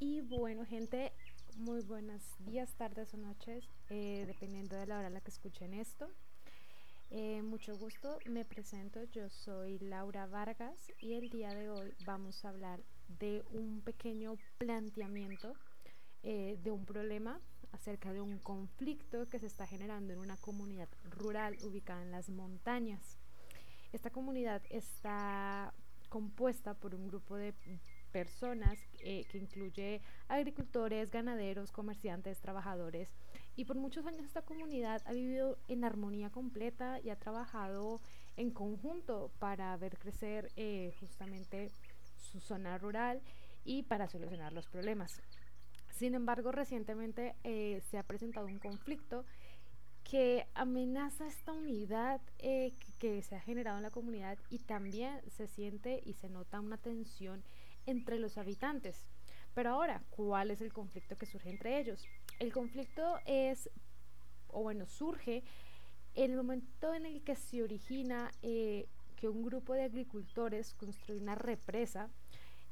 Y bueno, gente, muy buenos días, tardes o noches, eh, dependiendo de la hora en la que escuchen esto. Eh, mucho gusto, me presento, yo soy Laura Vargas y el día de hoy vamos a hablar de un pequeño planteamiento eh, de un problema acerca de un conflicto que se está generando en una comunidad rural ubicada en las montañas. Esta comunidad está compuesta por un grupo de personas eh, que incluye agricultores, ganaderos, comerciantes, trabajadores. Y por muchos años esta comunidad ha vivido en armonía completa y ha trabajado en conjunto para ver crecer eh, justamente su zona rural y para solucionar los problemas. Sin embargo, recientemente eh, se ha presentado un conflicto que amenaza esta unidad que, que se ha generado en la comunidad y también se siente y se nota una tensión entre los habitantes. Pero ahora, ¿cuál es el conflicto que surge entre ellos? El conflicto es, o bueno, surge en el momento en el que se origina eh, que un grupo de agricultores construye una represa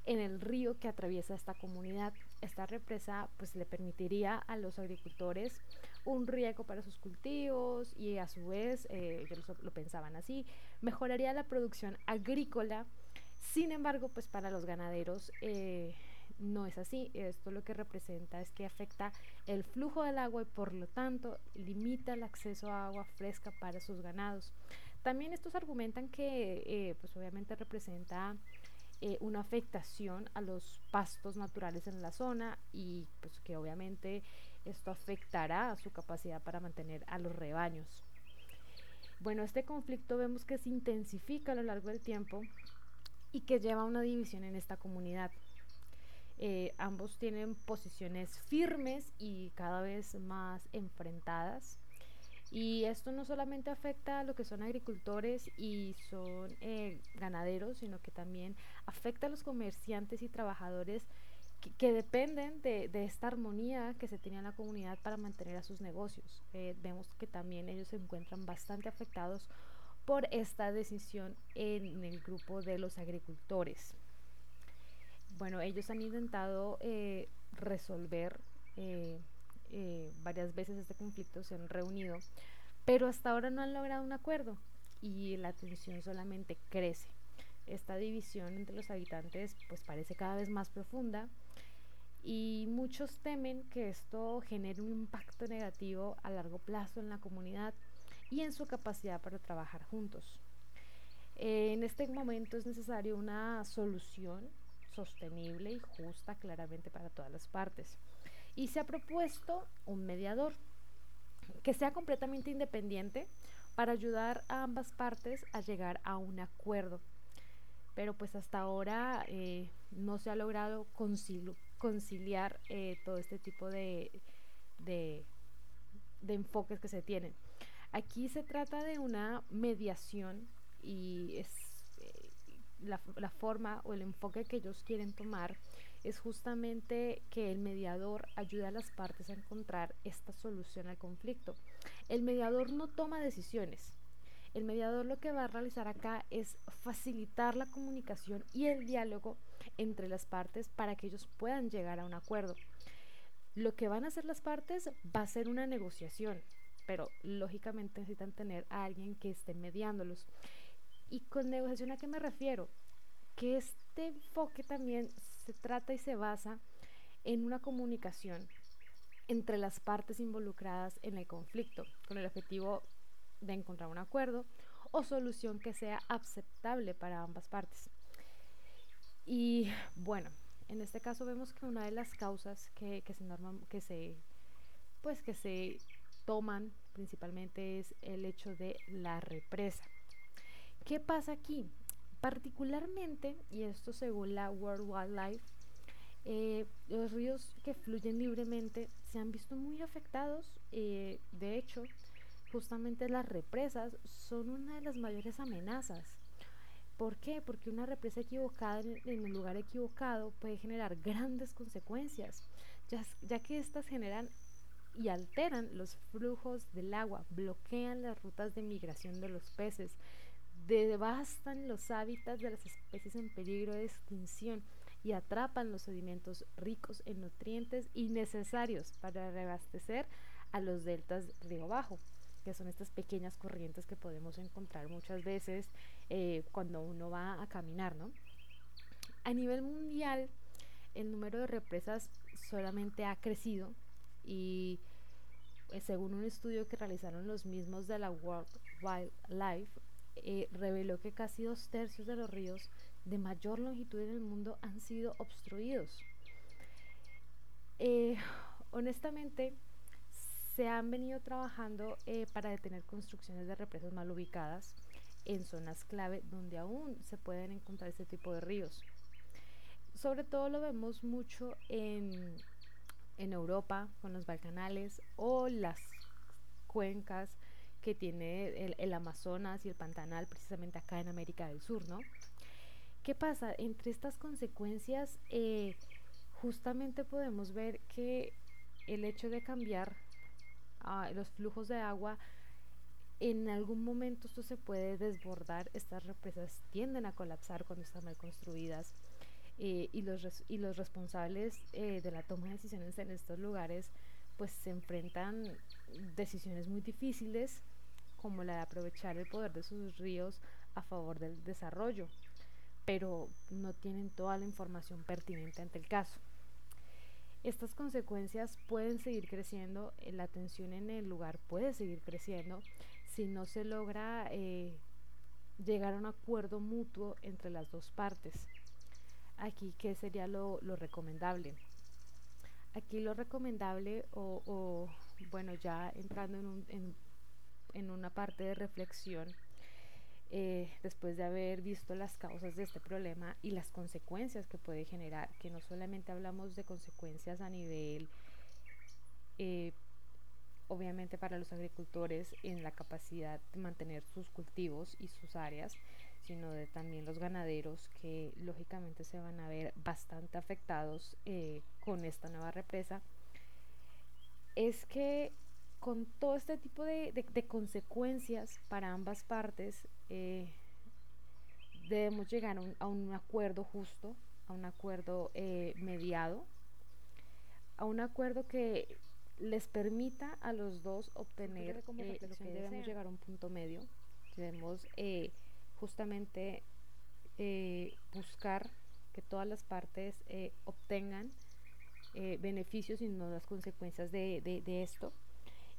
en el río que atraviesa esta comunidad. Esta represa pues le permitiría a los agricultores un riego para sus cultivos y a su vez, eh, ellos lo pensaban así, mejoraría la producción agrícola sin embargo, pues para los ganaderos eh, no es así. Esto lo que representa es que afecta el flujo del agua y por lo tanto limita el acceso a agua fresca para sus ganados. También estos argumentan que eh, pues obviamente representa eh, una afectación a los pastos naturales en la zona y pues que obviamente esto afectará a su capacidad para mantener a los rebaños. Bueno, este conflicto vemos que se intensifica a lo largo del tiempo y que lleva una división en esta comunidad. Eh, ambos tienen posiciones firmes y cada vez más enfrentadas. Y esto no solamente afecta a lo que son agricultores y son eh, ganaderos, sino que también afecta a los comerciantes y trabajadores que, dependen de, esta armonía que se tiene en la comunidad para mantener a sus negocios. Eh, vemos que también ellos se encuentran bastante afectados por esta decisión en el grupo de los agricultores. Bueno, ellos han intentado eh, resolver eh, eh, varias veces este conflicto, se han reunido, pero hasta ahora no han logrado un acuerdo y la tensión solamente crece. Esta división entre los habitantes pues parece cada vez más profunda y muchos temen que esto genere un impacto negativo a largo plazo en la comunidad y en su capacidad para trabajar juntos. en este momento es necesario una solución sostenible y justa claramente para todas las partes. Y se ha propuesto un mediador que sea completamente independiente para ayudar a ambas partes a llegar a un acuerdo. Pero pues hasta ahora eh, no se ha logrado conciliar eh, todo este tipo de, de, de enfoques que se tienen. Aquí se trata de una mediación y es eh, la, la, forma o el enfoque que ellos quieren tomar es justamente que el mediador ayude a las partes a encontrar esta solución al conflicto. El mediador no toma decisiones. El mediador lo que va a realizar acá es facilitar la comunicación y el diálogo entre las partes para que ellos puedan llegar a un acuerdo. Lo que van a hacer las partes va a ser una negociación, pero lógicamente necesitan tener a alguien que esté mediándolos. ¿Y con negociación a qué me refiero? Que este enfoque también se trata y se basa en una comunicación entre las partes involucradas en el conflicto, con el objetivo de encontrar un acuerdo o solución que sea aceptable para ambas partes. Y bueno, en este caso vemos que una de las causas que, que se norman, que se pues que se toman principalmente es el hecho de la represa. ¿Qué pasa aquí? Particularmente, y esto según la World Wildlife, eh, los ríos que fluyen libremente se han visto muy afectados. Eh, de hecho, justamente las represas son una de las mayores amenazas. ¿Por qué? Porque una represa equivocada en, el lugar equivocado puede generar grandes consecuencias, ya, que éstas generan y alteran los flujos del agua, bloquean las rutas de migración de los peces, devastan los hábitats de las especies en peligro de extinción y atrapan los sedimentos ricos en nutrientes y necesarios para reabastecer a los deltas río bajo que son estas pequeñas corrientes que podemos encontrar muchas veces eh, cuando uno va a caminar, ¿no? A nivel mundial, el número de represas solamente ha crecido y eh, según un estudio que realizaron los mismos de la World Wildlife, eh, reveló que casi dos tercios de los ríos de mayor longitud en el mundo han sido obstruidos. honestamente, se han venido trabajando eh, para detener construcciones de represas mal ubicadas en zonas clave donde aún se pueden encontrar este tipo de ríos. Sobre todo lo vemos mucho en, Europa con los Balcanales o las cuencas que tiene el, Amazonas y el Pantanal precisamente acá en América del Sur, ¿no? ¿Qué pasa? Entre estas consecuencias eh, justamente podemos ver que el hecho de cambiar los flujos de agua, en algún momento esto se puede desbordar, estas represas tienden a colapsar cuando están mal construidas eh, y, los y los responsables eh, de la toma de decisiones en estos lugares pues se enfrentan decisiones muy difíciles como la de aprovechar el poder de sus ríos a favor del desarrollo, pero no tienen toda la información pertinente ante el caso. Estas consecuencias pueden seguir creciendo, eh, la tensión en el lugar puede seguir creciendo si no se logra llegar a un acuerdo mutuo entre las dos partes. Aquí, ¿qué sería lo, recomendable? Aquí lo recomendable, o, bueno, ya entrando en, en una parte de reflexión, eh, después de haber visto las causas de este problema y las consecuencias que puede generar, que no solamente hablamos de consecuencias a nivel, eh, obviamente para los agricultores en la capacidad de mantener sus cultivos y sus áreas, sino de también los ganaderos que lógicamente se van a ver bastante afectados eh, con esta nueva represa, es que con todo este tipo de, consecuencias para ambas partes, eh, debemos llegar a un, acuerdo justo, a un acuerdo eh, mediado, a un acuerdo que les permita a los dos obtener como eh, lo que debemos llegar a un punto medio. Debemos justamente buscar que todas las partes obtengan beneficios y no las consecuencias de, de esto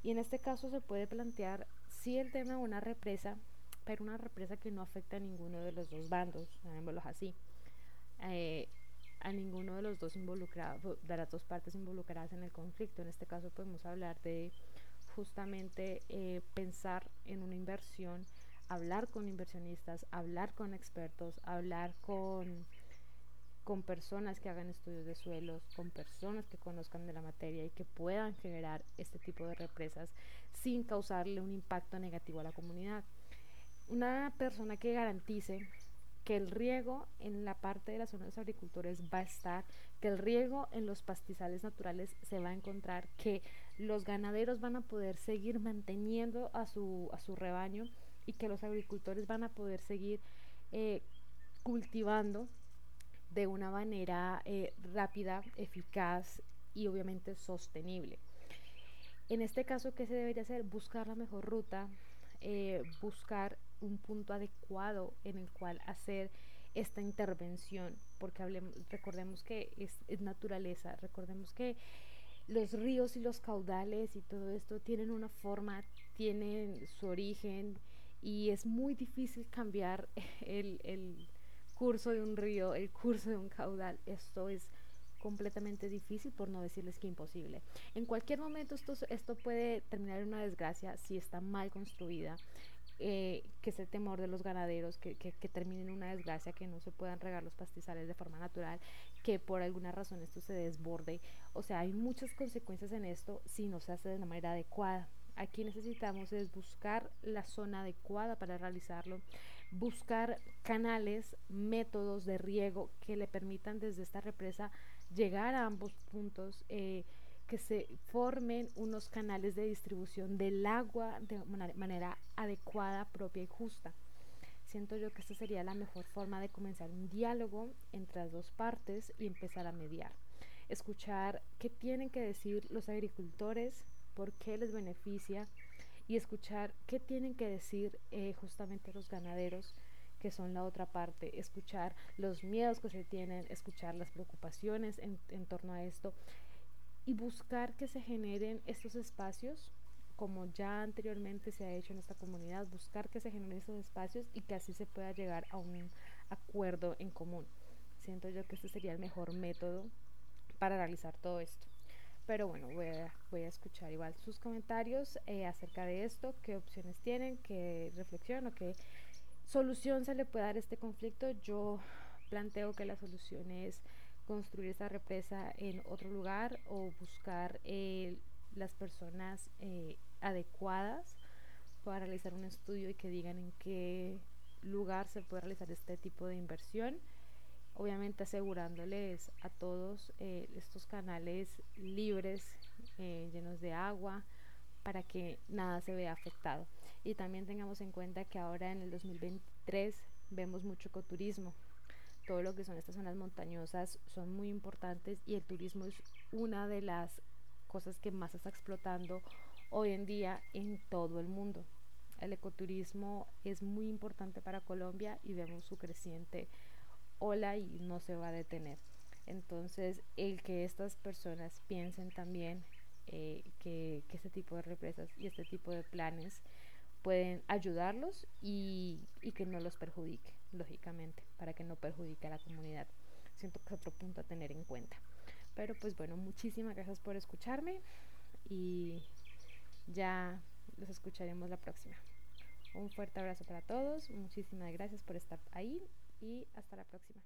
y en este caso se puede plantear si el tema de una represa, pero una represa que no afecta a ninguno de los dos bandos, llamémoslo así, eh, a ninguno de los dos involucrados, de las dos partes involucradas en el conflicto. En este caso podemos hablar de justamente eh, pensar en una inversión, hablar con inversionistas, hablar con expertos, hablar con con personas que hagan estudios de suelos, con personas que conozcan de la materia y que puedan generar este tipo de represas sin causarle un impacto negativo a la comunidad. Una persona que garantice que el riego en la parte de las zonas de agricultores va a estar, que el riego en los pastizales naturales se va a encontrar, que los ganaderos van a poder seguir manteniendo a su, a su rebaño y que los agricultores van a poder seguir eh, cultivando de una manera eh, rápida, eficaz y obviamente sostenible. En este caso, ¿qué se debería hacer? Buscar la mejor ruta, eh, buscar un punto adecuado en el cual hacer esta intervención, porque hablemos, recordemos que es, naturaleza, recordemos que los ríos y los caudales y todo esto tienen una forma, tienen su origen y es muy difícil cambiar el, el curso de un río, el curso de un caudal. Esto es completamente difícil, por no decirles que imposible. En cualquier momento esto, esto puede terminar en una desgracia si está mal construida, eh, que es el temor de los ganaderos, que, que, que, termine en una desgracia, que no se puedan regar los pastizales de forma natural, que por alguna razón esto se desborde. O sea, hay muchas consecuencias en esto si no se hace de una manera adecuada. Aquí necesitamos es buscar la zona adecuada para realizarlo, buscar canales, métodos de riego que le permitan desde esta represa llegar a ambos puntos, eh, que se formen unos canales de distribución del agua de manera adecuada, propia y justa. Siento yo que esta sería la mejor forma de comenzar un diálogo entre las dos partes y empezar a mediar. Escuchar qué tienen que decir los agricultores, por qué les beneficia y escuchar qué tienen que decir eh, justamente los ganaderos que son la otra parte, escuchar los miedos que se tienen, escuchar las preocupaciones en, en torno a esto y buscar que se generen estos espacios como ya anteriormente se ha hecho en esta comunidad, buscar que se generen estos espacios y que así se pueda llegar a un acuerdo en común. Siento yo que este sería el mejor método para realizar todo esto. Pero bueno, voy a, voy a escuchar igual sus comentarios eh, acerca de esto, qué opciones tienen, qué reflexión o qué solución se le puede dar a este conflicto. Yo planteo que la solución es construir esta represa en otro lugar o buscar eh, las personas eh, adecuadas para realizar un estudio y que digan en qué lugar se puede realizar este tipo de inversión. Obviamente asegurándoles a todos eh, estos canales libres, eh, llenos de agua, para que nada se vea afectado. Y también tengamos en cuenta que ahora en el 2023 vemos mucho ecoturismo. Todo lo que son estas zonas montañosas son muy importantes y el turismo es una de las cosas que más está explotando hoy en día en todo el mundo. El ecoturismo es muy importante para Colombia y vemos su creciente ola y no se va a detener. Entonces, el que estas personas piensen también eh, que, este tipo de represas y este tipo de planes pueden ayudarlos y, y, que no los perjudique, lógicamente, para que no perjudique a la comunidad. Siento que es otro punto a tener en cuenta. Pero pues bueno, muchísimas gracias por escucharme y ya los escucharemos la próxima. Un fuerte abrazo para todos, muchísimas gracias por estar ahí y hasta la próxima.